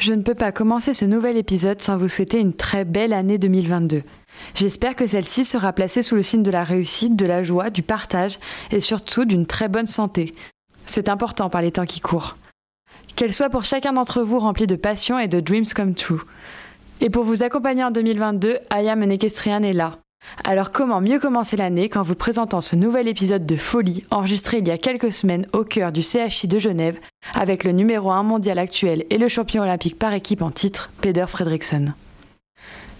Je ne peux pas commencer ce nouvel épisode sans vous souhaiter une très belle année 2022. J'espère que celle-ci sera placée sous le signe de la réussite, de la joie, du partage et surtout d'une très bonne santé. C'est important par les temps qui courent. Qu'elle soit pour chacun d'entre vous remplie de passion et de dreams come true. Et pour vous accompagner en 2022, Ayam Equestrian est là. Alors comment mieux commencer l'année qu'en vous présentant ce nouvel épisode de Folie enregistré il y a quelques semaines au cœur du CHI de Genève avec le numéro 1 mondial actuel et le champion olympique par équipe en titre, Peder Fredriksson.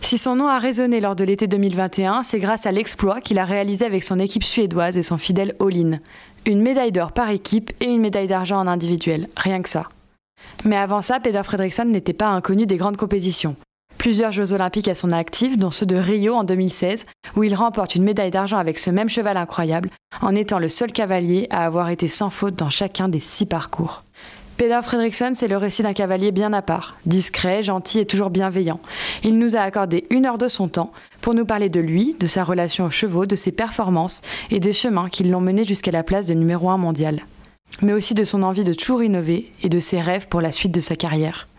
Si son nom a résonné lors de l'été 2021, c'est grâce à l'exploit qu'il a réalisé avec son équipe suédoise et son fidèle All-in. Une médaille d'or par équipe et une médaille d'argent en individuel, rien que ça. Mais avant ça, Peder Fredriksson n'était pas inconnu des grandes compétitions plusieurs Jeux olympiques à son actif, dont ceux de Rio en 2016, où il remporte une médaille d'argent avec ce même cheval incroyable, en étant le seul cavalier à avoir été sans faute dans chacun des six parcours. Peder Fredriksson, c'est le récit d'un cavalier bien à part, discret, gentil et toujours bienveillant. Il nous a accordé une heure de son temps pour nous parler de lui, de sa relation aux chevaux, de ses performances et des chemins qui l'ont mené jusqu'à la place de numéro un mondial. Mais aussi de son envie de toujours innover et de ses rêves pour la suite de sa carrière.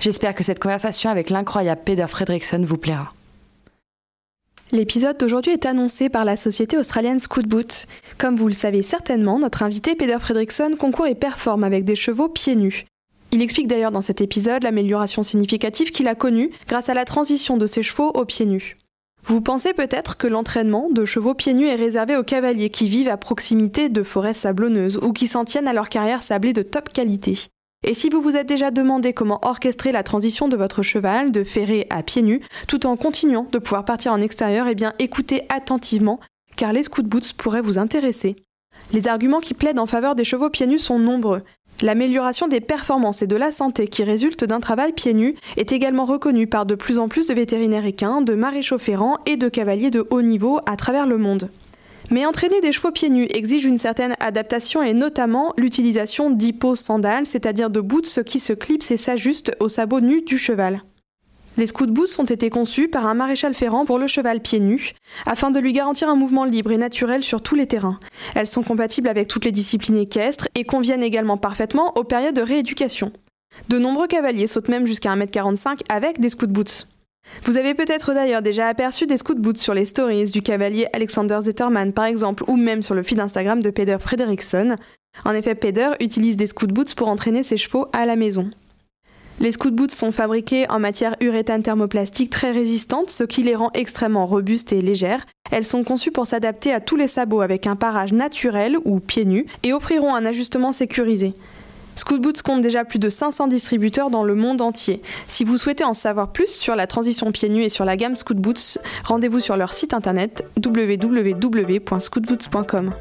J'espère que cette conversation avec l'incroyable Peder Fredrickson vous plaira. L'épisode d'aujourd'hui est annoncé par la société australienne Scoot Boot. Comme vous le savez certainement, notre invité Peder Fredrickson concourt et performe avec des chevaux pieds nus. Il explique d'ailleurs dans cet épisode l'amélioration significative qu'il a connue grâce à la transition de ses chevaux aux pieds nus. Vous pensez peut-être que l'entraînement de chevaux pieds nus est réservé aux cavaliers qui vivent à proximité de forêts sablonneuses ou qui s'en tiennent à leur carrière sablée de top qualité. Et si vous vous êtes déjà demandé comment orchestrer la transition de votre cheval de ferré à pieds nus, tout en continuant de pouvoir partir en extérieur, eh bien écoutez attentivement, car les scoot boots pourraient vous intéresser. Les arguments qui plaident en faveur des chevaux pieds nus sont nombreux. L'amélioration des performances et de la santé qui résulte d'un travail pieds nus est également reconnue par de plus en plus de vétérinaires de maréchaux ferrants et de cavaliers de haut niveau à travers le monde. Mais entraîner des chevaux pieds nus exige une certaine adaptation et notamment l'utilisation d'hypo-sandales, c'est-à-dire de boots qui se clipsent et s'ajustent aux sabots nus du cheval. Les scoot boots ont été conçus par un maréchal ferrant pour le cheval pieds nus, afin de lui garantir un mouvement libre et naturel sur tous les terrains. Elles sont compatibles avec toutes les disciplines équestres et conviennent également parfaitement aux périodes de rééducation. De nombreux cavaliers sautent même jusqu'à 1m45 avec des scoot boots. Vous avez peut-être d'ailleurs déjà aperçu des scoot boots sur les stories du cavalier Alexander Zetterman par exemple, ou même sur le feed Instagram de Peder Frederiksson. En effet, Peder utilise des scoot boots pour entraîner ses chevaux à la maison. Les scoot boots sont fabriqués en matière uréthane thermoplastique très résistante, ce qui les rend extrêmement robustes et légères. Elles sont conçues pour s'adapter à tous les sabots avec un parage naturel ou pieds nus et offriront un ajustement sécurisé. Scoot Boots compte déjà plus de 500 distributeurs dans le monde entier. Si vous souhaitez en savoir plus sur la transition pieds nus et sur la gamme Scoot Boots, rendez-vous sur leur site internet www.scootboots.com.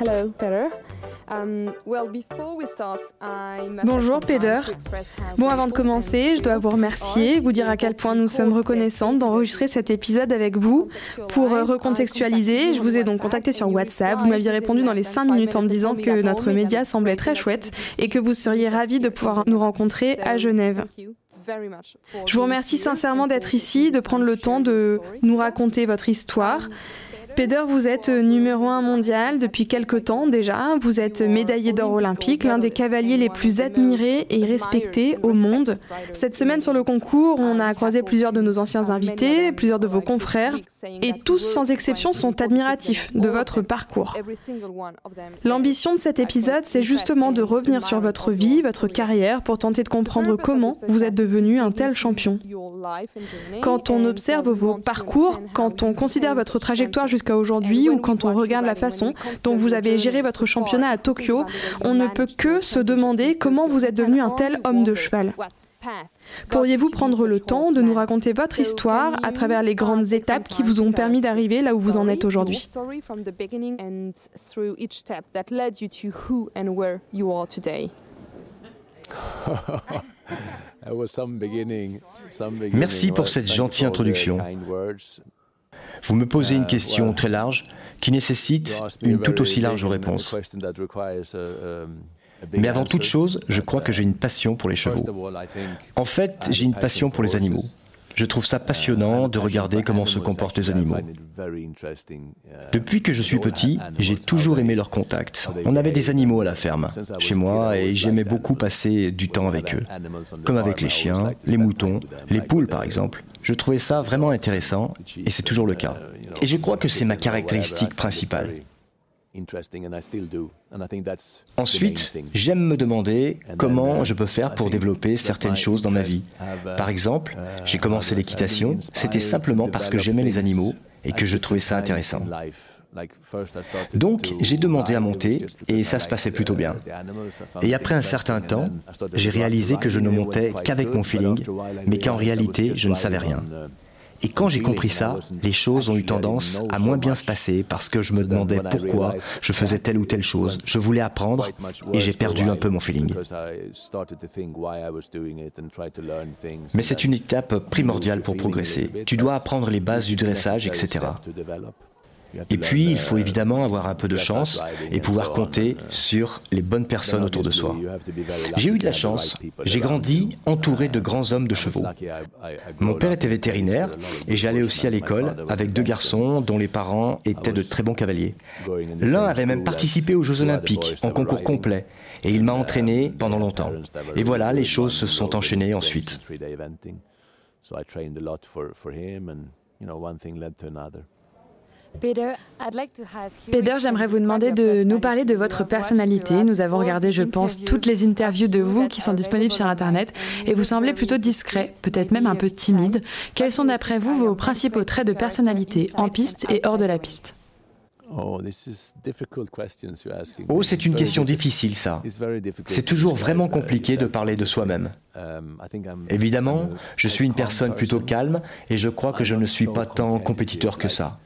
Hello, Peter. Um, Bonjour Peder. Bon, avant de commencer, je dois vous remercier, vous dire à quel point nous sommes reconnaissantes d'enregistrer cet épisode avec vous. Pour euh, recontextualiser, je vous ai donc contacté sur WhatsApp. Vous m'aviez répondu dans les 5 minutes en me disant que notre média semblait très chouette et que vous seriez ravis de pouvoir nous rencontrer à Genève. Je vous remercie sincèrement d'être ici, de prendre le temps de nous raconter votre histoire. Peder, vous êtes numéro un mondial depuis quelque temps déjà. Vous êtes médaillé d'or olympique, l'un des cavaliers les plus admirés et respectés au monde. Cette semaine sur le concours, on a croisé plusieurs de nos anciens invités, plusieurs de vos confrères, et tous sans exception sont admiratifs de votre parcours. L'ambition de cet épisode, c'est justement de revenir sur votre vie, votre carrière, pour tenter de comprendre comment vous êtes devenu un tel champion. Quand on observe vos parcours, quand on considère votre trajectoire jusqu'à jusqu'à aujourd'hui ou quand on regarde la façon dont vous avez géré votre championnat à Tokyo, on ne peut que se demander comment vous êtes devenu un tel homme de cheval. Pourriez-vous prendre le temps de nous raconter votre histoire à travers les grandes étapes qui vous ont permis d'arriver là où vous en êtes aujourd'hui? Merci pour cette gentille introduction. Vous me posez une question très large qui nécessite une tout aussi large réponse. Mais avant toute chose, je crois que j'ai une passion pour les chevaux. En fait, j'ai une passion pour les animaux. Je trouve ça passionnant de regarder comment se comportent les animaux. Depuis que je suis petit, j'ai toujours aimé leur contact. On avait des animaux à la ferme, chez moi, et j'aimais beaucoup passer du temps avec eux. Comme avec les chiens, les moutons, les poules par exemple. Je trouvais ça vraiment intéressant, et c'est toujours le cas. Et je crois que c'est ma caractéristique principale. Ensuite, j'aime me demander comment je peux faire pour développer certaines choses dans ma vie. Par exemple, j'ai commencé l'équitation, c'était simplement parce que j'aimais les animaux et que je trouvais ça intéressant. Donc, j'ai demandé à monter et ça se passait plutôt bien. Et après un certain temps, j'ai réalisé que je ne montais qu'avec mon feeling, mais qu'en réalité, je ne savais rien. Et quand j'ai compris ça, les choses ont eu tendance à moins bien se passer parce que je me demandais pourquoi je faisais telle ou telle chose. Je voulais apprendre et j'ai perdu un peu mon feeling. Mais c'est une étape primordiale pour progresser. Tu dois apprendre les bases du dressage, etc. Et puis, il faut évidemment avoir un peu de chance et pouvoir compter sur les bonnes personnes autour de soi. J'ai eu de la chance. J'ai grandi entouré de grands hommes de chevaux. Mon père était vétérinaire et j'allais aussi à l'école avec deux garçons dont les parents étaient de très bons cavaliers. L'un avait même participé aux Jeux olympiques en concours complet et il m'a entraîné pendant longtemps. Et voilà, les choses se sont enchaînées ensuite. Peter, j'aimerais vous demander de nous parler de votre personnalité. Nous avons regardé, je pense, toutes les interviews de vous qui sont disponibles sur Internet et vous semblez plutôt discret, peut-être même un peu timide. Quels sont d'après vous vos principaux traits de personnalité en piste et hors de la piste? Oh, oh c'est une question difficile, ça. C'est toujours vraiment compliqué de parler de soi-même. Um, Évidemment, je suis une personne plutôt calme et je crois que je ne suis pas tant compétiteur que ça.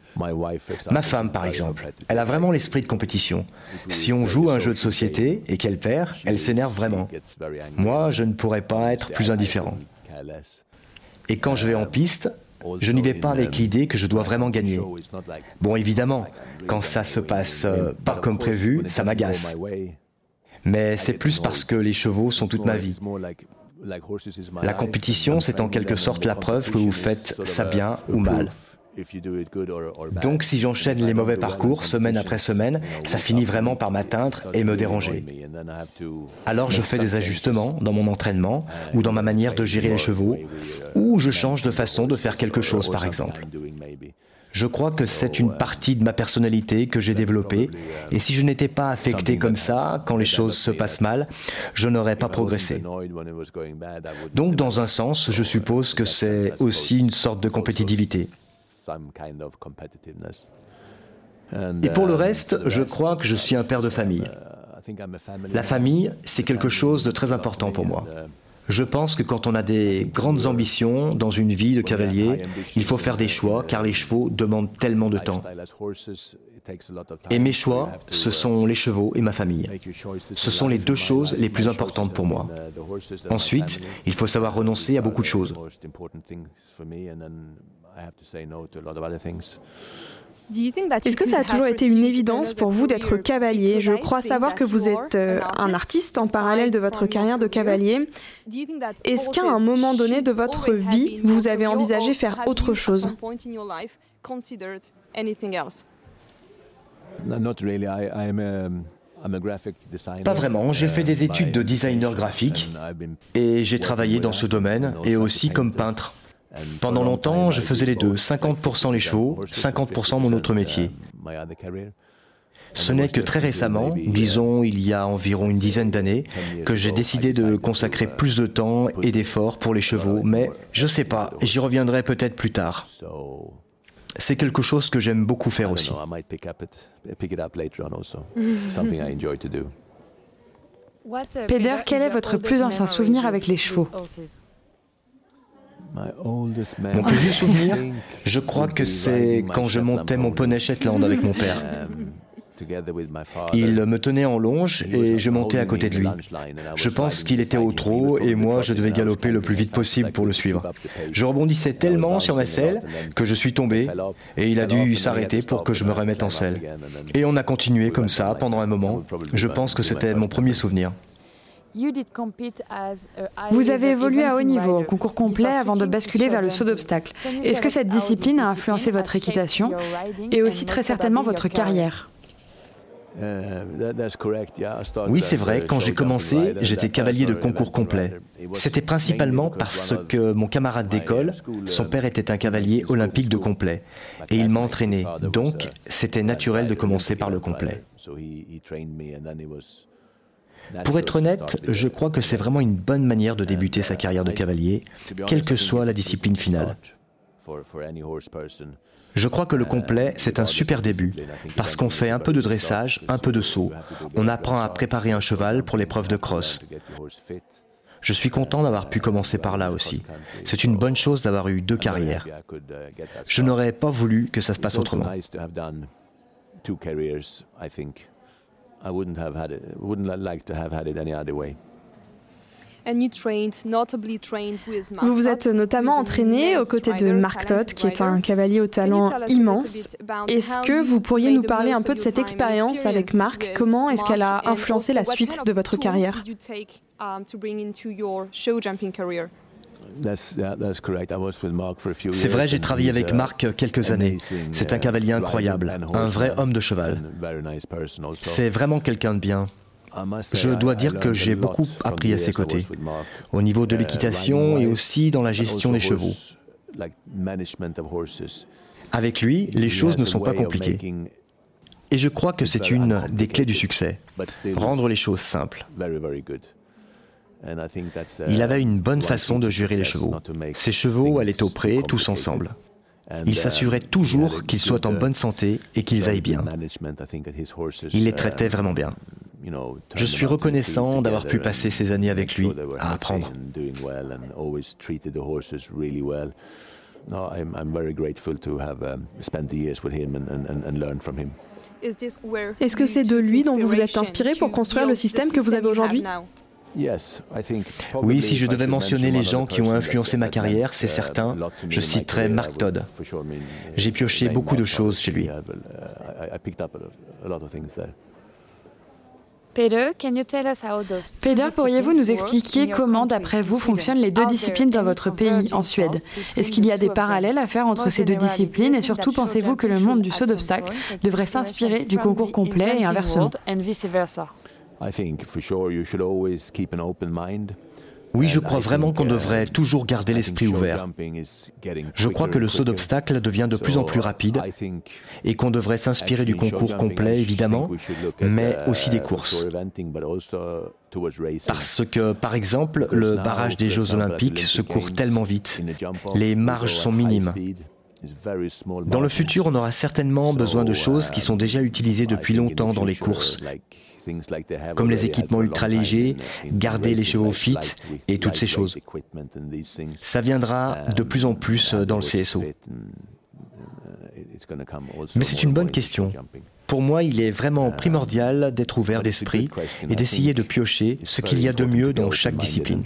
Ma femme, par exemple, elle a vraiment l'esprit de compétition. Si on joue un jeu de société et qu'elle perd, elle s'énerve vraiment. Moi, je ne pourrais pas être plus indifférent. Et quand je vais en piste, je n'y vais pas avec l'idée que je dois vraiment gagner. Bon, évidemment, quand ça se passe euh, pas comme prévu, ça m'agace. Mais c'est plus parce que les chevaux sont toute ma vie. La compétition, c'est en quelque sorte la preuve que vous faites ça bien ou mal. Donc si j'enchaîne les mauvais parcours semaine après semaine, ça finit vraiment par m'atteindre et me déranger. Alors je fais des ajustements dans mon entraînement ou dans ma manière de gérer les chevaux, ou je change de façon de faire quelque chose par exemple. Je crois que c'est une partie de ma personnalité que j'ai développée, et si je n'étais pas affecté comme ça, quand les choses se passent mal, je n'aurais pas progressé. Donc dans un sens, je suppose que c'est aussi une sorte de compétitivité. Et pour le reste, je crois que je suis un père de famille. La famille, c'est quelque chose de très important pour moi. Je pense que quand on a des grandes ambitions dans une vie de cavalier, il faut faire des choix car les chevaux demandent tellement de temps. Et mes choix, ce sont les chevaux et ma famille. Ce sont les deux choses les plus importantes pour moi. Ensuite, il faut savoir renoncer à beaucoup de choses. Est-ce que ça a toujours été une évidence pour vous d'être cavalier? Je crois savoir que vous êtes euh, un artiste en parallèle de votre carrière de cavalier. Est-ce qu'à un moment donné de votre vie, vous avez envisagé faire autre chose? pas vraiment, j'ai fait des études de designer graphique et j'ai travaillé dans ce domaine et aussi comme peintre. Pendant longtemps, je faisais les deux, 50% les chevaux, 50% mon autre métier. Ce n'est que très récemment, disons il y a environ une dizaine d'années, que j'ai décidé de consacrer plus de temps et d'efforts pour les chevaux, mais je sais pas, j'y reviendrai peut-être plus tard. C'est quelque chose que j'aime beaucoup faire aussi. Peder, quel est votre plus ancien souvenir avec les chevaux? Mon plus vieux souvenir, je crois que c'est quand je montais mon poney Shetland avec mon père. Il me tenait en longe et je montais à côté de lui. Je pense qu'il était au trot et moi je devais galoper le plus vite possible pour le suivre. Je rebondissais tellement sur ma selle que je suis tombé et il a dû s'arrêter pour que je me remette en selle. Et on a continué comme ça pendant un moment. Je pense que c'était mon premier souvenir. Vous avez évolué à haut niveau, au concours complet, avant de basculer vers le saut d'obstacle. Est-ce que cette discipline a influencé votre équitation et aussi très certainement votre carrière? Euh, oui, c'est vrai, quand j'ai commencé, j'étais cavalier de concours complet. C'était principalement parce que mon camarade d'école, son père était un cavalier olympique de complet, et il m'a entraîné, donc c'était naturel de commencer par le complet. Pour être honnête, je crois que c'est vraiment une bonne manière de débuter sa carrière de cavalier, quelle que soit la discipline finale. Je crois que le complet, c'est un super début, parce qu'on fait un peu de dressage, un peu de saut. On apprend à préparer un cheval pour l'épreuve de cross. Je suis content d'avoir pu commencer par là aussi. C'est une bonne chose d'avoir eu deux carrières. Je n'aurais pas voulu que ça se passe autrement. Vous vous êtes notamment entraîné aux côtés de Mark Todd, qui est un cavalier au talent immense. Est-ce que vous pourriez nous parler un peu de cette expérience avec Mark? Comment est-ce qu'elle a influencé la suite de votre carrière? C'est vrai, j'ai travaillé avec Mark quelques années. C'est un cavalier incroyable, un vrai homme de cheval. C'est vraiment quelqu'un de bien. Je dois dire que j'ai beaucoup appris à ses côtés, au niveau de uh, l'équitation et aussi dans la gestion des chevaux. Avec lui, les choses ne sont pas compliquées. Et je crois que c'est une des clés du succès, rendre les choses simples. Il avait une bonne façon de gérer les chevaux. Ses chevaux allaient au pré tous ensemble. Il s'assurait toujours qu'ils soient en bonne santé et qu'ils aillent bien. Il les traitait vraiment bien. Je suis reconnaissant d'avoir pu passer ces années avec lui à apprendre. Est-ce que c'est de lui dont vous vous êtes inspiré pour construire le système que vous avez aujourd'hui oui, si je devais mentionner les gens qui ont influencé ma carrière, c'est uh, certain, je citerai Mark Todd. J'ai pioché beaucoup de choses chez lui. Peter, pourriez-vous nous expliquer comment, d'après vous, fonctionnent les deux disciplines dans votre pays, en Suède? Est-ce qu'il y a des parallèles à faire entre ces deux disciplines? Et surtout pensez-vous que le monde du saut d'obstacle devrait s'inspirer du concours complet et inversement? Oui, je crois vraiment qu'on devrait toujours garder l'esprit ouvert. Je crois que le saut d'obstacle devient de plus en plus rapide et qu'on devrait s'inspirer du concours complet, évidemment, mais aussi des courses. Parce que, par exemple, le barrage des Jeux olympiques se court tellement vite. Les marges sont minimes. Dans le futur, on aura certainement besoin de choses qui sont déjà utilisées depuis longtemps dans les courses, comme les équipements ultra légers, garder les chevaux fit et toutes ces choses. Ça viendra de plus en plus dans le CSO. Mais c'est une bonne question. Pour moi, il est vraiment primordial d'être ouvert d'esprit et d'essayer de piocher ce qu'il y a de mieux dans chaque discipline.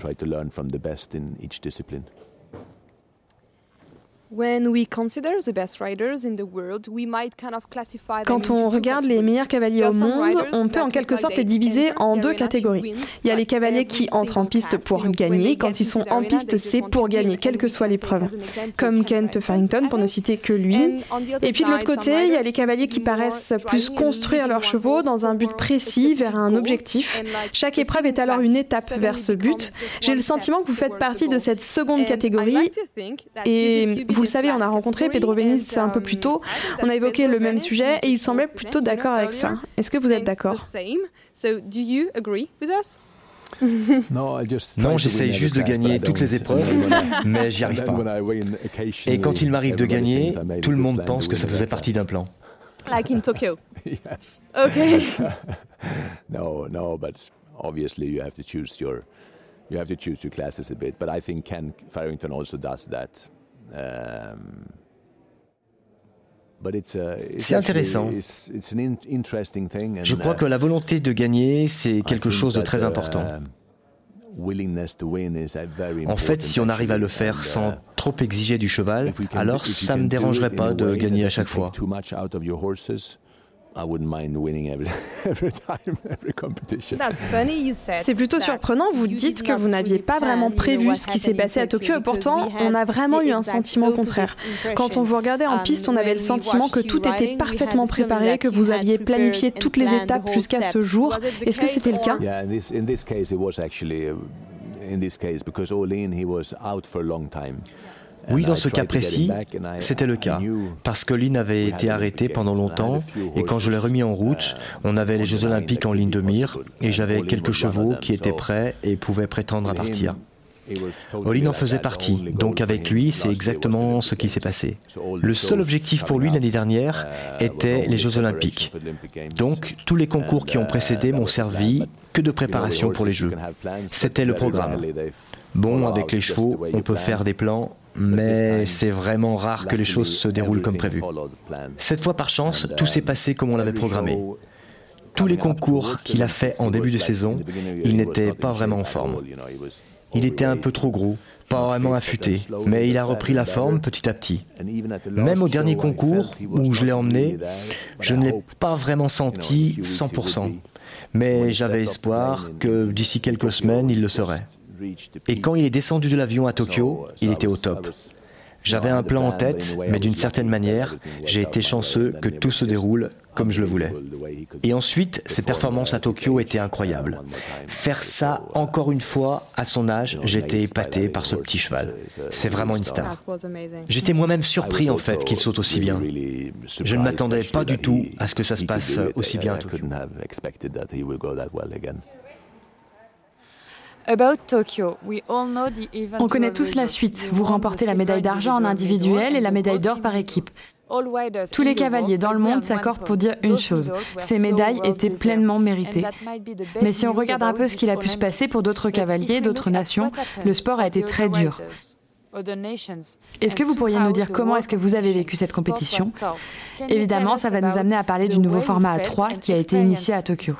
Quand on regarde les meilleurs cavaliers au monde, on peut en quelque sorte les diviser en deux catégories. Il y a les cavaliers qui entrent en piste pour gagner. Quand ils sont en piste, c'est pour gagner, quelle que soit l'épreuve. Comme Kent Farrington, pour ne citer que lui. Et puis de l'autre côté, il y a les cavaliers qui paraissent plus construire leurs chevaux dans un but précis, vers un objectif. Chaque épreuve est alors une étape vers ce but. J'ai le sentiment que vous faites partie de cette seconde catégorie. Et vous le savez, on a rencontré Pedro Benitez un peu plus tôt. On a évoqué le même sujet et il semblait plutôt d'accord avec ça. Est-ce que vous êtes d'accord Non, j'essaye juste de gagner toutes les épreuves, mais j'y arrive pas. Et quand il m'arrive de gagner, tout le monde pense que ça faisait partie d'un plan. Like in Tokyo. yes. Okay. no, no, but obviously you have to choose your you have to choose your classes a bit. But I think Ken Farrington also does that. C'est intéressant. Je crois uh, que la volonté de gagner, c'est quelque chose de très important. En fait, si on arrive à le faire sans uh, trop exiger du cheval, alors ça ne me dérangerait pas de gagner à chaque fois. C'est plutôt surprenant, vous dites que vous n'aviez pas vraiment prévu ce qui s'est passé à Tokyo. et pourtant on a vraiment eu un sentiment contraire. Quand on vous regardait en um, piste, on avait le sentiment que tout était parfaitement préparé, que vous aviez planifié toutes les étapes jusqu'à ce jour. Est-ce que c'était le cas? Oui, dans ce cas précis, c'était le cas, parce que Lynn avait été arrêté pendant longtemps, et quand je l'ai remis en route, on avait les Jeux olympiques en ligne de mire, et j'avais quelques chevaux qui étaient prêts et pouvaient prétendre à partir. Olin en faisait partie, donc avec lui, c'est exactement ce qui s'est passé. Le seul objectif pour lui l'année dernière était les Jeux olympiques. Donc tous les concours qui ont précédé m'ont servi que de préparation pour les Jeux. C'était le programme. Bon, avec les chevaux, on peut faire des plans, mais c'est vraiment rare que les choses se déroulent comme prévu. Cette fois, par chance, tout s'est passé comme on l'avait programmé. Tous les concours qu'il a fait en début de saison, il n'était pas vraiment en forme. Il était un peu trop gros, pas vraiment affûté, mais il a repris la forme petit à petit. Même au dernier concours où je l'ai emmené, je ne l'ai pas vraiment senti 100%, mais j'avais espoir que d'ici quelques semaines, il le serait. Et quand il est descendu de l'avion à Tokyo, il était au top. J'avais un plan en tête, mais d'une certaine manière, j'ai été chanceux que tout se déroule comme je le voulais. Et ensuite, ses performances à Tokyo étaient incroyables. Faire ça encore une fois à son âge, j'étais épaté par ce petit cheval. C'est vraiment une star. J'étais moi-même surpris en fait qu'il saute aussi bien. Je ne m'attendais pas du tout à ce que ça se passe aussi bien à Tokyo. On connaît tous la suite. Vous remportez la médaille d'argent en individuel et la médaille d'or par équipe. Tous les cavaliers dans le monde s'accordent pour dire une chose, ces médailles étaient pleinement méritées. Mais si on regarde un peu ce qu'il a pu se passer pour d'autres cavaliers, d'autres nations, le sport a été très dur. Est-ce que vous pourriez nous dire comment est-ce que vous avez vécu cette compétition Évidemment, ça va nous amener à parler du nouveau format A3 qui a été initié à Tokyo.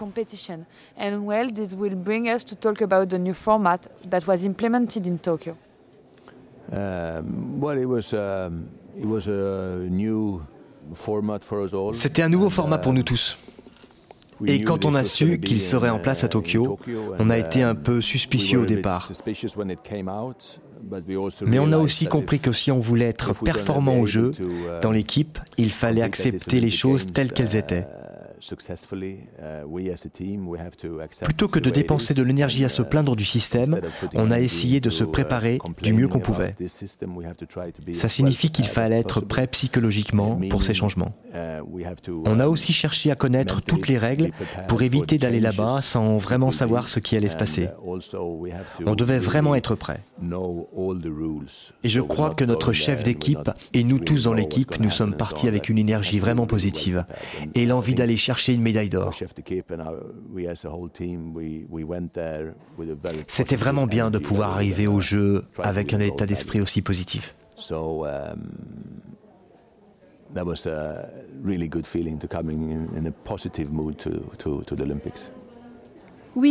C'était un nouveau format pour nous tous. Et quand on a su qu'il serait en place à Tokyo, on a été un peu suspicieux au départ. Mais on a aussi compris que si on voulait être performant au jeu, dans l'équipe, il fallait accepter les choses telles qu'elles étaient. Plutôt que de dépenser de l'énergie à se plaindre du système, on a essayé de se préparer du mieux qu'on pouvait. Ça signifie qu'il fallait être prêt psychologiquement pour ces changements. On a aussi cherché à connaître toutes les règles pour éviter d'aller là-bas sans vraiment savoir ce qui allait se passer. On devait vraiment être prêt. Et je crois que notre chef d'équipe et nous tous dans l'équipe, nous sommes partis avec une énergie vraiment positive et l'envie d'aller chercher une médaille d'or. C'était vraiment bien de pouvoir arriver au jeu avec un état d'esprit aussi positif. That was a really good feeling to come in, in a positive mood to, to, to the Olympics. On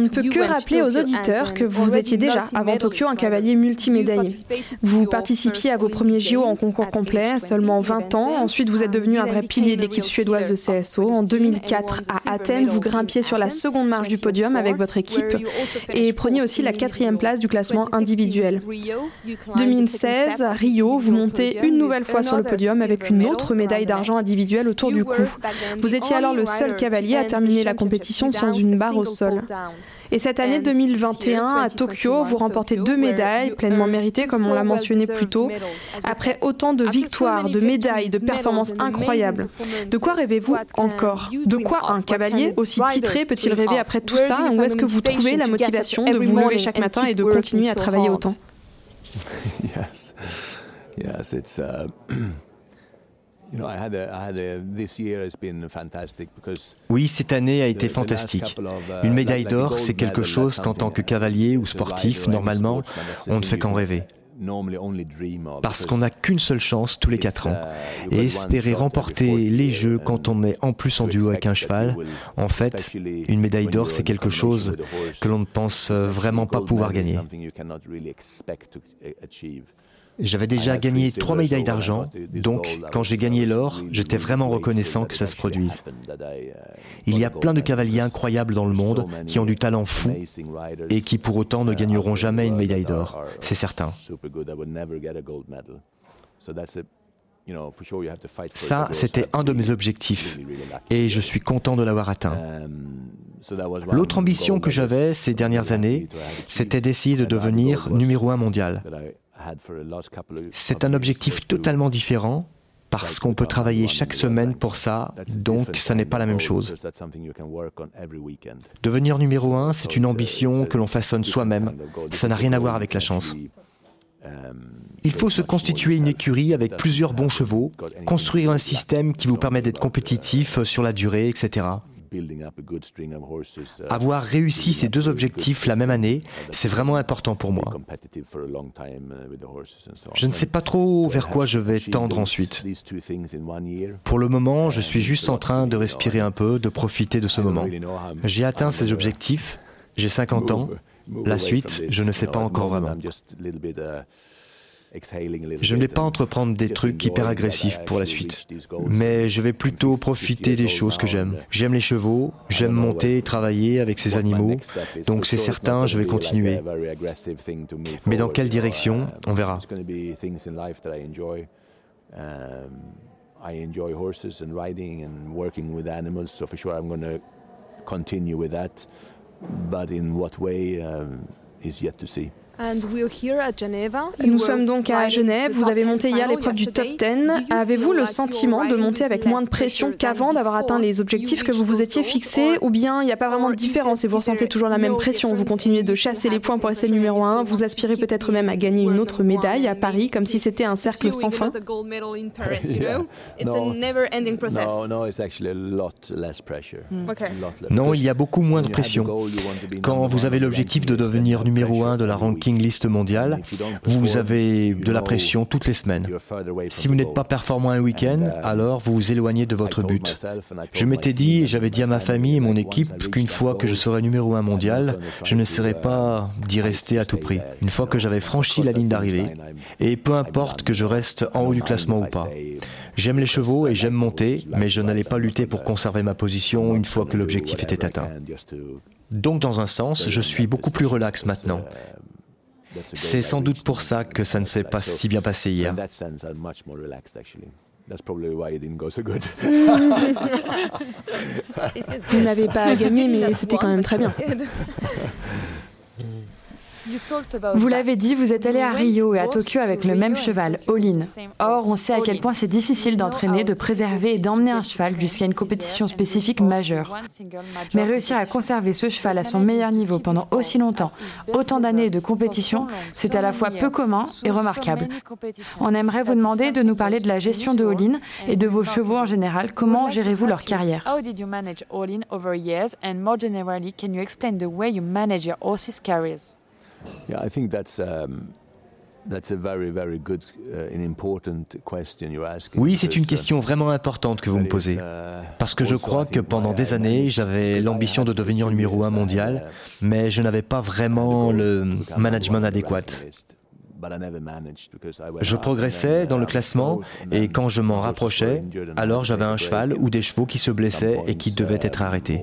ne peut que rappeler aux auditeurs que vous étiez déjà, avant Tokyo, un cavalier multimédaillé. Vous participiez à vos premiers JO en concours complet à seulement 20 ans. Ensuite, vous êtes devenu un vrai pilier de l'équipe suédoise de CSO. En 2004, à Athènes, vous grimpiez sur la seconde marche du podium avec votre équipe et preniez aussi la quatrième place du classement individuel. 2016, à Rio, vous montez une nouvelle fois sur le podium avec une autre médaille d'argent individuelle autour du cou. Vous étiez alors le seul cavalier à terminer la compétition sans une barre au sol. Et cette année 2021, à Tokyo, vous remportez deux médailles pleinement méritées, comme on l'a mentionné plus tôt, après autant de victoires, de médailles, de performances incroyables. De quoi rêvez-vous encore De quoi un cavalier aussi titré peut-il rêver après tout ça Où est-ce que vous trouvez la motivation de vous lever chaque matin et de continuer à travailler autant? Oui, cette année a été fantastique. Uh, Une médaille d'or, c'est quelque chose qu'en tant que cavalier ou sportif, normalement, on ne fait qu'en rêver. Parce qu'on n'a qu'une seule chance tous les quatre ans. Uh, Et espérer remporter les Jeux quand on est en plus en duo avec un cheval, en fait, une médaille d'or, c'est quelque chose que l'on ne pense vraiment pas pouvoir gagner. J'avais déjà gagné trois médailles d'argent, donc quand j'ai gagné l'or, j'étais vraiment reconnaissant que ça se produise. Il y a plein de cavaliers incroyables dans le monde qui ont du talent fou et qui pour autant ne gagneront jamais une médaille d'or, c'est certain. Ça, c'était un de mes objectifs et je suis content de l'avoir atteint. L'autre ambition que j'avais ces dernières années, c'était d'essayer de devenir numéro un mondial. C'est un objectif totalement différent parce qu'on peut travailler chaque semaine pour ça, donc ça n'est pas la même chose. Devenir numéro un, c'est une ambition que l'on façonne soi-même, ça n'a rien à voir avec la chance. Il faut se constituer une écurie avec plusieurs bons chevaux, construire un système qui vous permet d'être compétitif sur la durée, etc. Uh, Avoir réussi ces deux objectifs la même année, c'est vraiment important pour moi. Uh, je ne sais pas trop vers quoi je vais tendre ensuite. Pour le moment, je suis juste en train de respirer un peu, de profiter de ce moment. J'ai atteint ces objectifs, j'ai 50 ans. La suite, je ne sais pas encore vraiment. Je ne vais pas entreprendre des trucs hyper agressifs pour la suite, mais je vais plutôt profiter des choses que j'aime. J'aime les chevaux, j'aime monter et travailler avec ces animaux, donc c'est certain, je vais continuer. Mais dans quelle direction, on verra. I enjoy horses and riding and working with animals, so for sure I'm going to continue with that. But in what way um, is yet to see. Nous sommes donc à Genève. Vous avez monté hier l'épreuve du top 10. Avez-vous le sentiment de monter avec moins de pression qu'avant, d'avoir atteint les objectifs que vous vous étiez fixés Ou bien il n'y a pas vraiment de différence et vous ressentez toujours la même pression Vous continuez de chasser les points pour rester numéro 1. Vous aspirez peut-être même à gagner une autre médaille à Paris, comme si c'était un cercle sans fin. Non, il y a beaucoup moins de pression. Quand vous avez l'objectif de devenir numéro 1 de la ranking liste mondiale, vous avez de la pression toutes les semaines. Si vous n'êtes pas performant un week-end, uh, alors vous vous éloignez de votre but. Je m'étais dit, et j'avais dit à ma famille et mon équipe qu'une fois que je serais numéro un mondial, je ne serais pas d'y rester à tout prix. Une fois que j'avais franchi la ligne d'arrivée, et peu importe que je reste en haut du classement ou pas. J'aime les chevaux et j'aime monter, mais je n'allais pas lutter pour conserver ma position une fois que l'objectif était atteint. Donc dans un sens, je suis beaucoup plus relax maintenant. C'est sans doute pour ça que ça ne s'est pas si bien passé hier. Vous n'avez pas gagné, mais c'était quand même très bien. Vous l'avez dit, vous êtes allé à Rio et à Tokyo avec le même cheval, Olin. Or, on sait à quel point c'est difficile d'entraîner, de préserver et d'emmener un cheval jusqu'à une compétition spécifique majeure. Mais réussir à conserver ce cheval à son meilleur niveau pendant aussi longtemps, autant d'années de compétition, c'est à la fois peu commun et remarquable. On aimerait vous demander de nous parler de la gestion de Olin et de vos chevaux en général. Comment gérez-vous leur carrière? Oui, c'est une question vraiment importante que vous me posez. Uh, Parce que je crois que pendant des années, j'avais l'ambition de devenir numéro un mondial, uh, mais je n'avais pas vraiment le management adéquat. Je progressais dans le classement et quand je m'en rapprochais, alors j'avais un cheval ou des chevaux qui se blessaient et qui devaient être arrêtés.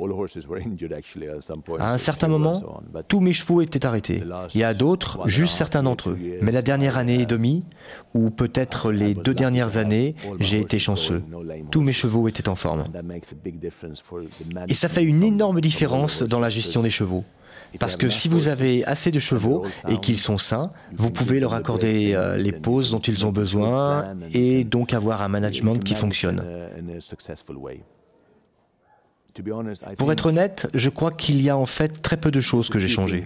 À un certain moment, tous mes chevaux étaient arrêtés. Il y a d'autres, juste certains d'entre eux. Mais la dernière année et demie, ou peut-être les deux dernières années, j'ai été chanceux. Tous mes chevaux étaient en forme. Et ça fait une énorme différence dans la gestion des chevaux. Parce que si vous avez assez de chevaux et qu'ils sont sains, vous pouvez leur accorder euh, les pauses dont ils ont besoin et donc avoir un management qui fonctionne. Pour être honnête, je crois qu'il y a en fait très peu de choses que j'ai changées.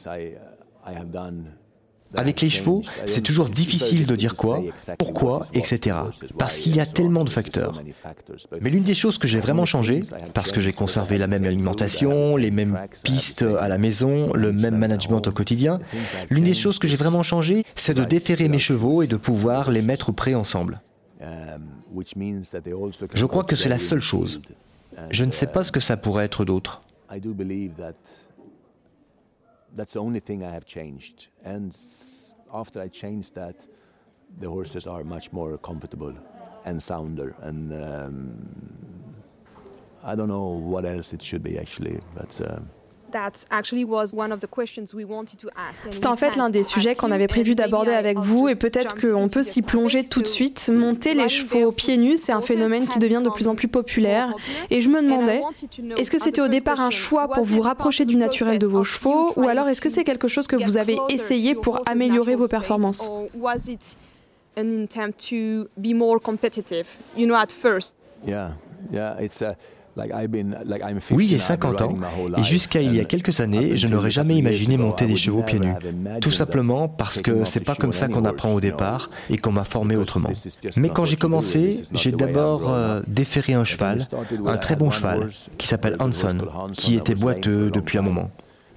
Avec les chevaux, c'est toujours difficile de dire quoi, pourquoi, etc. Parce qu'il y a tellement de facteurs. Mais l'une des choses que j'ai vraiment changé, parce que j'ai conservé la même alimentation, les mêmes pistes à la maison, le même management au quotidien, l'une des choses que j'ai vraiment changé, c'est de déférer mes chevaux et de pouvoir les mettre près ensemble. Je crois que c'est la seule chose. Je ne sais pas ce que ça pourrait être d'autre. That's the only thing I have changed. And after I changed that, the horses are much more comfortable and sounder. And um, I don't know what else it should be actually, but. Uh, C'est en fait l'un des sujets qu'on avait prévu d'aborder avec vous et peut-être qu'on peut s'y plonger tout de suite. Monter les chevaux pieds nus, c'est un phénomène qui devient de plus en plus populaire. Et je me demandais, est-ce que c'était au départ un choix pour vous rapprocher du naturel de vos chevaux ou alors est-ce que c'est quelque chose que vous avez essayé pour améliorer vos performances? Yeah, yeah, it's a oui, j'ai 50 ans et jusqu'à il y a quelques années, je n'aurais jamais imaginé monter des chevaux pieds nus. Tout simplement parce que c'est pas comme ça qu'on apprend au départ et qu'on m'a formé autrement. Mais quand j'ai commencé, j'ai d'abord euh, déféré un cheval, un très bon cheval, qui s'appelle Hanson, qui était boiteux depuis un moment.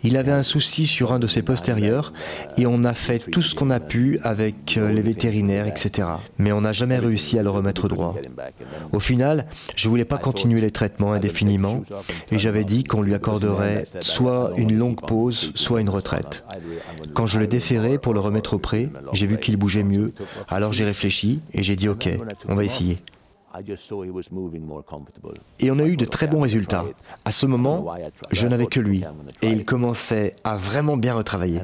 Il avait un souci sur un de ses postérieurs et on a fait tout ce qu'on a pu avec euh, les vétérinaires, etc. Mais on n'a jamais réussi à le remettre droit. Au final, je voulais pas continuer les traitements indéfiniment et j'avais dit qu'on lui accorderait soit une longue pause, soit une retraite. Quand je l'ai déféré pour le remettre au pré, j'ai vu qu'il bougeait mieux, alors j'ai réfléchi et j'ai dit ok, on va essayer. Et on a eu de très bons résultats. À ce moment, je n'avais que lui, et il commençait à vraiment bien retravailler.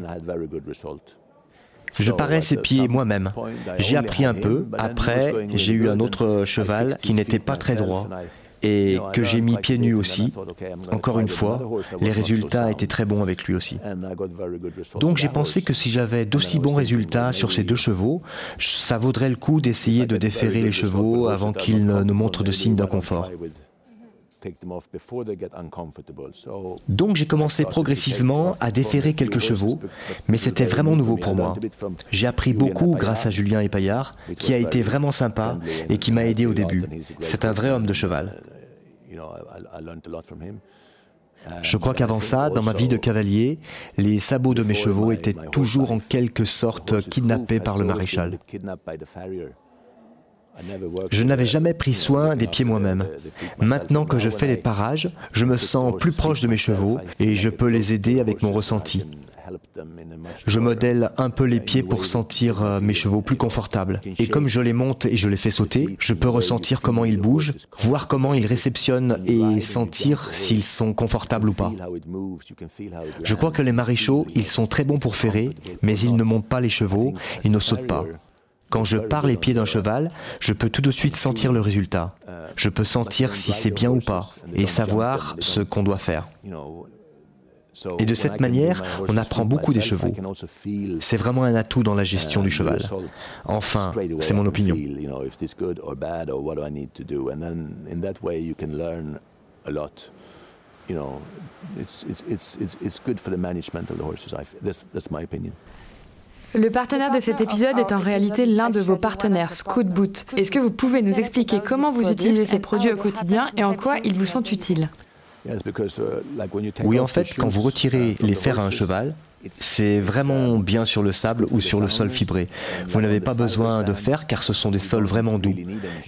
Je parais ses pieds moi-même. J'ai appris un peu. Après, j'ai eu un autre cheval qui n'était pas très droit et que j'ai mis pieds nus aussi. Encore une fois, les résultats étaient très bons avec lui aussi. Donc j'ai pensé que si j'avais d'aussi bons résultats sur ces deux chevaux, ça vaudrait le coup d'essayer de déférer les chevaux avant qu'ils ne montrent de signes d'inconfort. Donc j'ai commencé progressivement à déférer quelques chevaux, mais c'était vraiment nouveau pour moi. J'ai appris beaucoup grâce à Julien Epaillard, qui a été vraiment sympa et qui m'a aidé au début. C'est un vrai homme de cheval. Je crois qu'avant ça, dans ma vie de cavalier, les sabots de mes chevaux étaient toujours en quelque sorte kidnappés par le maréchal. Je n'avais jamais pris soin des pieds moi-même. Maintenant que je fais les parages, je me sens plus proche de mes chevaux et je peux les aider avec mon ressenti. Je modèle un peu les pieds pour sentir euh, mes chevaux plus confortables. Et comme je les monte et je les fais sauter, je peux ressentir comment ils bougent, voir comment ils réceptionnent et sentir s'ils sont confortables ou pas. Je crois que les maréchaux, ils sont très bons pour ferrer, mais ils ne montent pas les chevaux, ils ne sautent pas. Quand je pars les pieds d'un cheval, je peux tout de suite sentir le résultat. Je peux sentir si c'est bien ou pas et savoir ce qu'on doit faire. Et de cette manière, on apprend beaucoup des chevaux. C'est vraiment un atout dans la gestion du cheval. Enfin, c'est mon opinion. Le partenaire de cet épisode est en réalité l'un de vos partenaires, Scoot Boot. Est-ce que vous pouvez nous expliquer comment vous utilisez ces produits au quotidien et en quoi ils vous sont utiles? Oui, en fait, quand vous retirez les fers à un cheval, c'est vraiment bien sur le sable ou sur le sol fibré. Vous n'avez pas besoin de fer car ce sont des sols vraiment doux.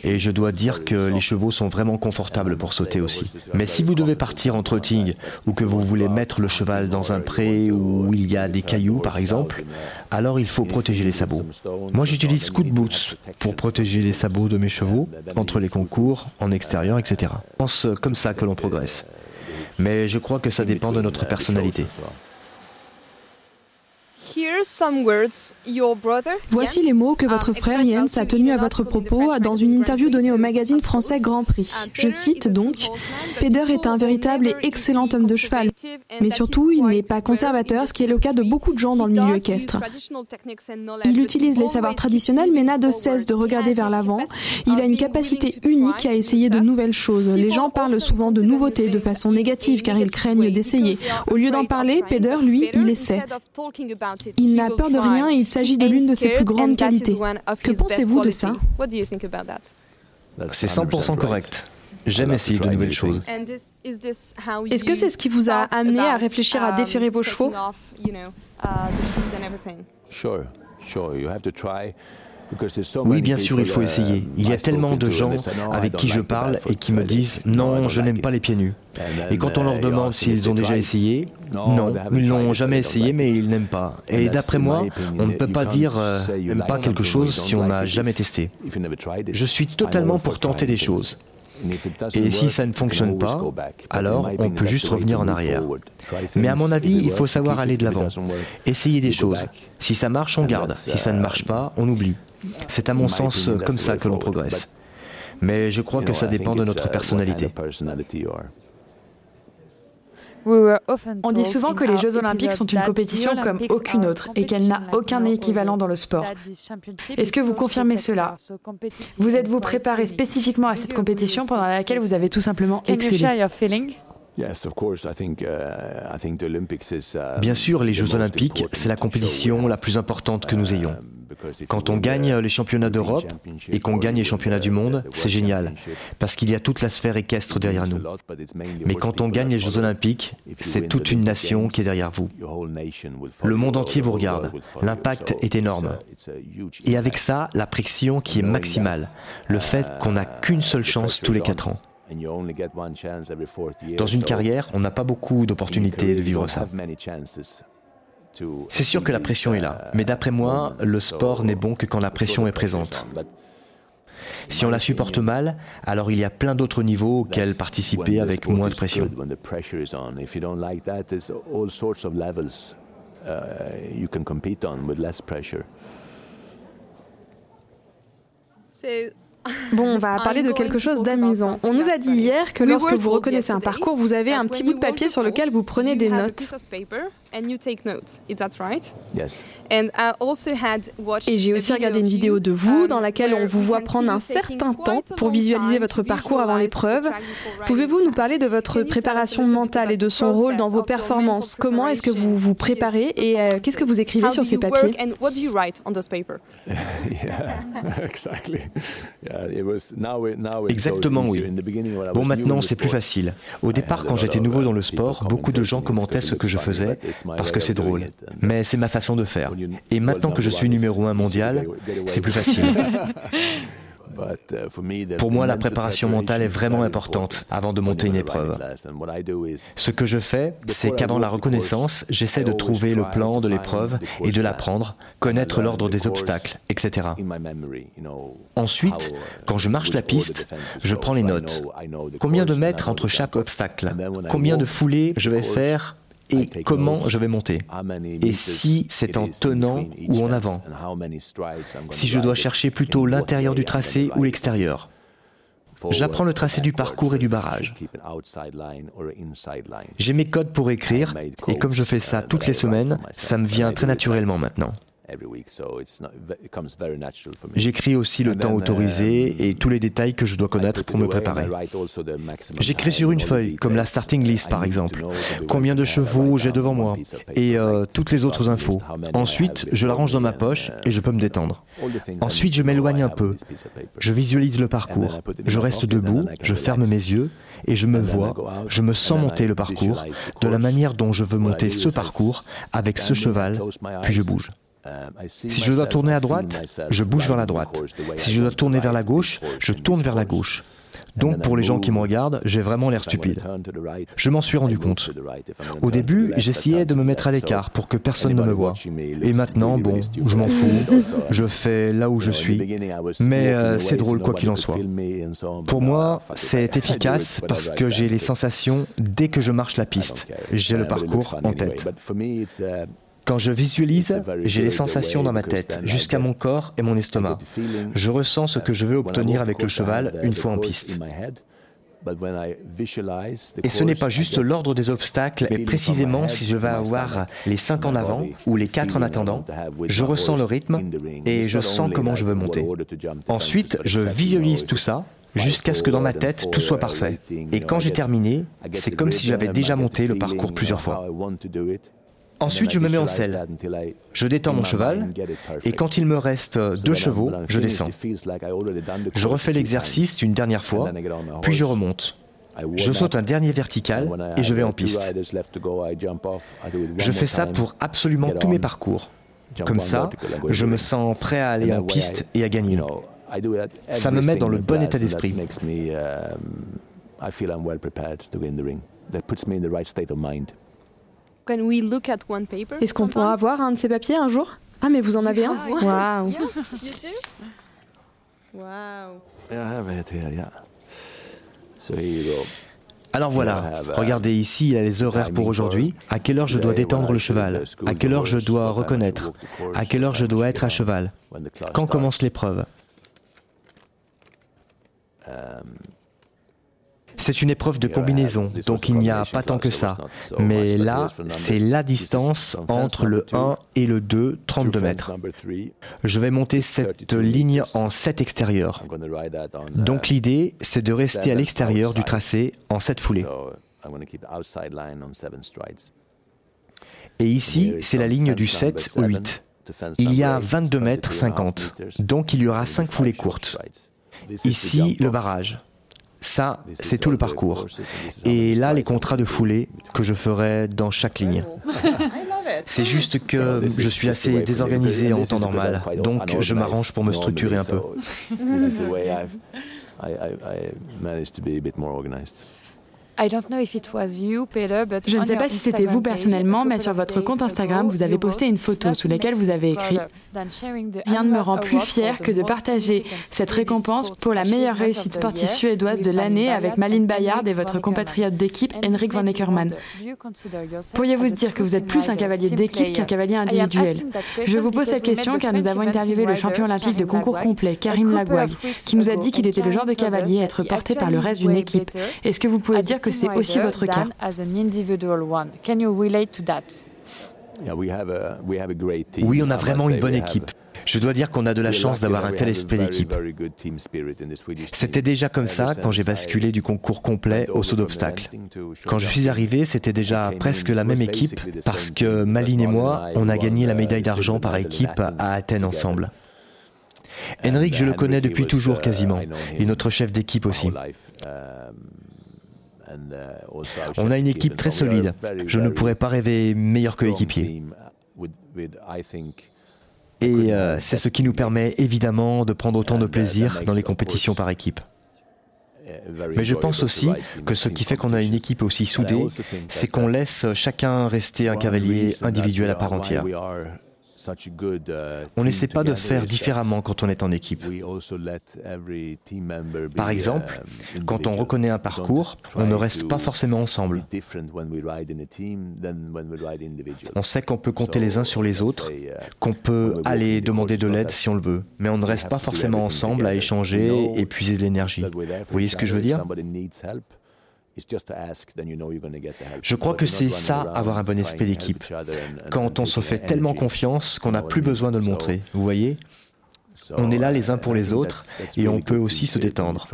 Et je dois dire que les chevaux sont vraiment confortables pour sauter aussi. Mais si vous devez partir en trotting ou que vous voulez mettre le cheval dans un pré où il y a des cailloux par exemple, alors il faut protéger les sabots. Moi j'utilise Scoot Boots pour protéger les sabots de mes chevaux entre les concours, en extérieur, etc. Je pense comme ça que l'on progresse mais je crois que ça dépend de notre personnalité. Voici les mots que votre um, frère Jens a tenus à votre propos dans une interview donnée au magazine français Grand Prix. Je cite donc Peder est un véritable et excellent homme de cheval, mais surtout il n'est pas conservateur, ce qui est le cas de beaucoup de gens dans le milieu équestre. Il utilise les savoirs traditionnels mais n'a de cesse de regarder vers l'avant. Il a une capacité unique à essayer de nouvelles choses. Les gens parlent souvent de nouveautés de façon négative car ils craignent d'essayer. Au lieu d'en parler, Peder, lui, il essaie. Il n'a peur de rien et il s'agit de l'une de ses plus grandes qualités. Que pensez-vous de ça C'est 100% correct. J'aime essayer de nouvelles choses. Est-ce que c'est ce qui vous a amené à réfléchir à déférer vos chevaux? Oui, bien sûr, il faut essayer. Il y a tellement de gens avec qui je parle et qui me disent non, je n'aime pas les pieds nus. Et quand on leur demande s'ils ont déjà essayé, non, ils n'ont jamais essayé, mais ils n'aiment pas. Et d'après moi, on ne peut pas dire euh, n'aime pas quelque chose si on n'a jamais testé. Je suis totalement pour tenter des choses. Et si ça ne fonctionne pas, alors on peut juste revenir en arrière. Mais à mon avis, il faut savoir aller de l'avant. Essayer des choses. Si ça marche, on garde. Si ça ne marche pas, on oublie. C'est à mon sens comme ça que l'on progresse. Mais je crois que ça dépend de notre personnalité. On dit souvent que les Jeux olympiques sont une compétition comme aucune autre et qu'elle n'a aucun équivalent dans le sport. Est-ce que vous confirmez cela? Vous êtes-vous préparé spécifiquement à cette compétition pendant laquelle vous avez tout simplement excellé? Bien sûr, les Jeux olympiques, c'est la compétition la plus importante que nous ayons. Quand on gagne les championnats d'Europe et qu'on gagne les championnats du monde, c'est génial, parce qu'il y a toute la sphère équestre derrière nous. Mais quand on gagne les Jeux olympiques, c'est toute une nation qui est derrière vous. Le monde entier vous regarde. L'impact est énorme. Et avec ça, la pression qui est maximale. Le fait qu'on n'a qu'une seule chance tous les quatre ans. Dans une carrière, on n'a pas beaucoup d'opportunités de vivre ça. C'est sûr que la pression est là, mais d'après moi, le sport n'est bon que quand la pression est présente. Si on la supporte mal, alors il y a plein d'autres niveaux auxquels participer avec moins de pression. Bon, on va parler de quelque chose d'amusant. On nous a dit hier que lorsque vous reconnaissez un parcours, vous avez un petit bout de papier sur lequel vous prenez des notes. Et j'ai aussi regardé une vidéo de vous um, dans laquelle on vous voit prendre un certain temps pour visualiser votre parcours avant l'épreuve. Pouvez-vous nous parler de votre préparation mentale et de son rôle dans vos performances? Comment est-ce que vous vous préparez et euh, qu'est-ce que vous écrivez sur ces papiers? Exactement, oui. Bon, maintenant, c'est plus facile. Au départ, quand j'étais nouveau dans le sport, beaucoup de gens commentaient ce que je faisais parce que c'est drôle. Mais c'est ma façon de faire. Et maintenant que je suis numéro un mondial, c'est plus facile. Pour moi, la préparation mentale est vraiment importante avant de monter une épreuve. Ce que je fais, c'est qu'avant la reconnaissance, j'essaie de trouver le plan de l'épreuve et de l'apprendre, connaître l'ordre des obstacles, etc. Ensuite, quand je marche la piste, je prends les notes. Combien de mètres entre chaque obstacle? Combien de foulées je vais faire et comment je vais monter. Et si c'est en tenant ou en avant. Si je dois chercher plutôt l'intérieur du tracé ou l'extérieur. J'apprends le tracé du parcours et du barrage. J'ai mes codes pour écrire et comme je fais ça toutes les semaines, ça me vient très naturellement maintenant. J'écris aussi le temps autorisé um, et tous les détails que je dois connaître pour me préparer. J'écris sur une feuille, comme la starting list par exemple, combien de chevaux j'ai devant moi et euh, toutes les autres infos. Ensuite, je la range dans ma poche et je peux me détendre. Ensuite, je m'éloigne un peu. Je visualise le parcours. Je reste debout, je ferme mes yeux et je me vois, je me sens monter le parcours de la manière dont je veux monter ce parcours avec ce cheval, puis je bouge. Si je dois tourner à droite, je bouge vers la droite. Si je dois tourner vers la gauche, je tourne vers la gauche. Donc pour les gens qui me regardent, j'ai vraiment l'air stupide. Je m'en suis rendu compte. Au début, j'essayais de me mettre à l'écart pour que personne ne me voie. Et maintenant, bon, je m'en fous. Je fais là où je suis. Mais euh, c'est drôle quoi qu'il en soit. Pour moi, c'est efficace parce que j'ai les sensations dès que je marche la piste. J'ai le parcours en tête. Quand je visualise, j'ai les sensations dans ma tête, jusqu'à mon corps et mon estomac. Je ressens ce que je veux obtenir avec le cheval une fois en piste. Et ce n'est pas juste l'ordre des obstacles, mais précisément si je vais avoir les 5 en avant ou les 4 en attendant, je ressens le rythme et je sens comment je veux monter. Ensuite, je visualise tout ça jusqu'à ce que dans ma tête tout soit parfait. Et quand j'ai terminé, c'est comme si j'avais déjà monté le parcours plusieurs fois. Ensuite, je me mets en selle. Je détends mon cheval et quand il me reste deux chevaux, je descends. Je refais l'exercice une dernière fois, puis je remonte. Je saute un dernier vertical et je vais en piste. Je fais ça pour absolument tous mes parcours. Comme ça, je me sens prêt à aller en piste et à gagner. Ça me met dans le bon état d'esprit. Est-ce qu'on pourra avoir un de ces papiers un jour? Ah, mais vous en avez un? Waouh. Alors voilà, regardez ici, il a les horaires pour aujourd'hui, à quelle heure je dois détendre le cheval, à quelle heure je dois reconnaître, à quelle heure je dois être à cheval, quand commence l'épreuve? C'est une épreuve de combinaison, donc il n'y a pas tant que ça. Mais là, c'est la distance entre le 1 et le 2, 32 mètres. Je vais monter cette ligne en 7 extérieurs. Donc l'idée, c'est de rester à l'extérieur du tracé en 7 foulées. Et ici, c'est la ligne du 7 au 8. Il y a 22 mètres 50, donc il y aura 5 foulées courtes. Ici, le barrage. Ça, c'est tout le parcours. Et là, les contrats de foulée que je ferai dans chaque ligne. C'est juste que je suis assez désorganisé en temps normal, donc je m'arrange pour me structurer un peu. Je ne sais pas si c'était vous personnellement, mais sur votre compte Instagram, vous avez posté une photo sous laquelle vous avez écrit Rien ne me rend plus fier que de partager cette récompense pour la meilleure réussite sportive suédoise de l'année avec Malin Bayard et votre compatriote d'équipe Henrik van Eckermann. Pourriez-vous dire que vous êtes plus un cavalier d'équipe qu'un cavalier individuel? Je vous pose cette question car nous avons interviewé le champion olympique de concours complet, Karim Lagouag, qui nous a dit qu'il était le genre de cavalier à être porté par le reste d'une équipe. Est-ce que vous pouvez dire que c'est aussi votre cas. Oui, on a vraiment une bonne équipe. Je dois dire qu'on a de la chance d'avoir un tel esprit d'équipe. C'était déjà comme ça quand j'ai basculé du concours complet au saut d'obstacle. Quand je suis arrivé, c'était déjà presque la même équipe parce que Maline et moi, on a gagné la médaille d'argent par équipe à Athènes ensemble. Henrik, je le connais depuis toujours quasiment, et notre chef d'équipe aussi. On a une équipe très solide. Je ne pourrais pas rêver meilleur que l'équipier. Et euh, c'est ce qui nous permet évidemment de prendre autant de plaisir dans les compétitions par équipe. Mais je pense aussi que ce qui fait qu'on a une équipe aussi soudée, c'est qu'on laisse chacun rester un cavalier individuel à part entière. Uh, on n'essaie pas de faire différemment quand on est en équipe. Par exemple, um, quand on reconnaît un parcours, on ne reste pas forcément ensemble. On sait qu'on peut compter les uns sur les autres, uh, qu'on peut aller demander de l'aide si on le veut, mais on ne reste pas forcément ensemble à échanger et puiser de l'énergie. Vous voyez ce que je veux dire? Je crois que c'est ça, avoir un bon esprit d'équipe. Quand on se fait tellement confiance qu'on n'a plus besoin de le montrer. Vous voyez on est là les uns pour les autres et on peut aussi se détendre.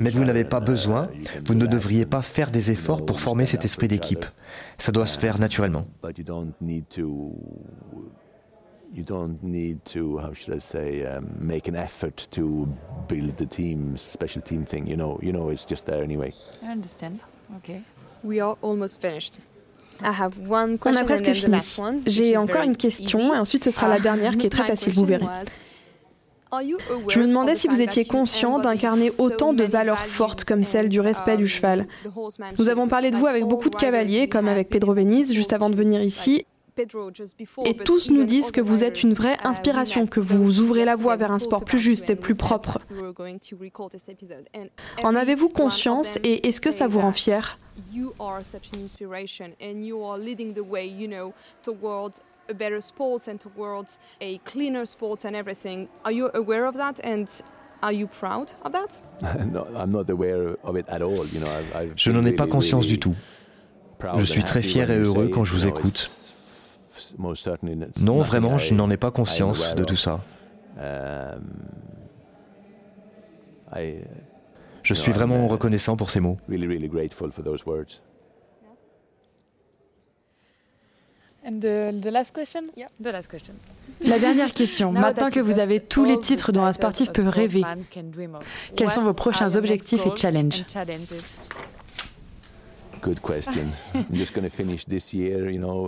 Mais vous n'avez pas besoin, vous ne devriez pas faire des efforts pour former cet esprit d'équipe. Ça doit se faire naturellement. You don't need to how should I say um, make an effort to build the team special team thing. You know you know it's just there anyway. I understand. Okay. We are almost finished. I have one On a presque fini. J'ai encore une question et ensuite ce sera la dernière qui est très facile, vous verrez. Je me demandais si vous étiez conscient d'incarner autant de valeurs fortes comme celle du respect du cheval? Nous avons parlé de vous avec beaucoup de cavaliers, comme avec Pedro Venise, juste avant de venir ici, Et tous nous disent que vous êtes une vraie inspiration, que vous ouvrez la voie vers un sport plus juste et plus propre. En avez-vous conscience et est-ce que ça vous rend fier? a better sports and towards a cleaner sports and everything. Are you aware of that and are you proud of that? no, I'm not aware of it at all. You know, I've, I've je n'en ai pas conscience du tout. Je suis très fier et heureux quand je vous écoute. Non, vraiment, je n'en ai pas conscience de tout ça. Um, je suis vraiment reconnaissant pour ces mots. La dernière question. Maintenant que vous avez tous les titres dont un sportif peut rêver, quels sont vos prochains objectifs et challenges?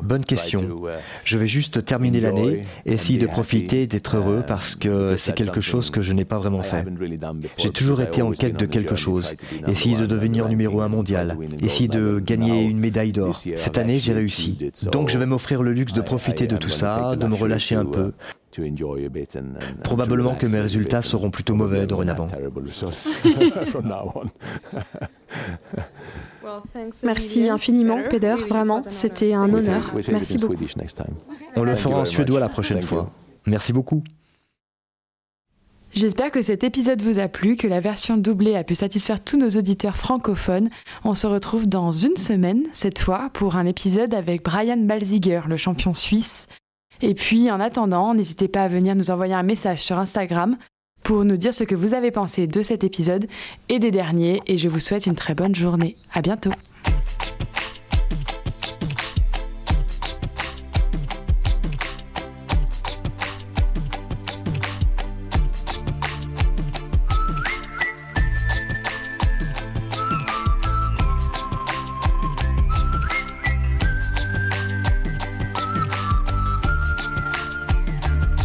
Bonne question. Uh, je vais juste terminer l'année, essayer de profiter, d'être heureux um, parce que c'est quelque chose que je n'ai pas vraiment fait. J'ai toujours été en quête de quelque chose, essayer de devenir numéro un mondial, essayer de gagner une médaille d'or. Cette année, j'ai réussi. Donc je vais m'offrir le luxe de profiter de tout ça, de me relâcher un peu. Probablement que mes résultats seront plutôt mauvais dorénavant. Merci infiniment, Peder. Vraiment, c'était un honneur. Merci beaucoup. On le fera en suédois la prochaine fois. Merci beaucoup. J'espère que cet épisode vous a plu, que la version doublée a pu satisfaire tous nos auditeurs francophones. On se retrouve dans une semaine, cette fois, pour un épisode avec Brian Balziger, le champion suisse. Et puis, en attendant, n'hésitez pas à venir nous envoyer un message sur Instagram pour nous dire ce que vous avez pensé de cet épisode et des derniers. Et je vous souhaite une très bonne journée. À bientôt.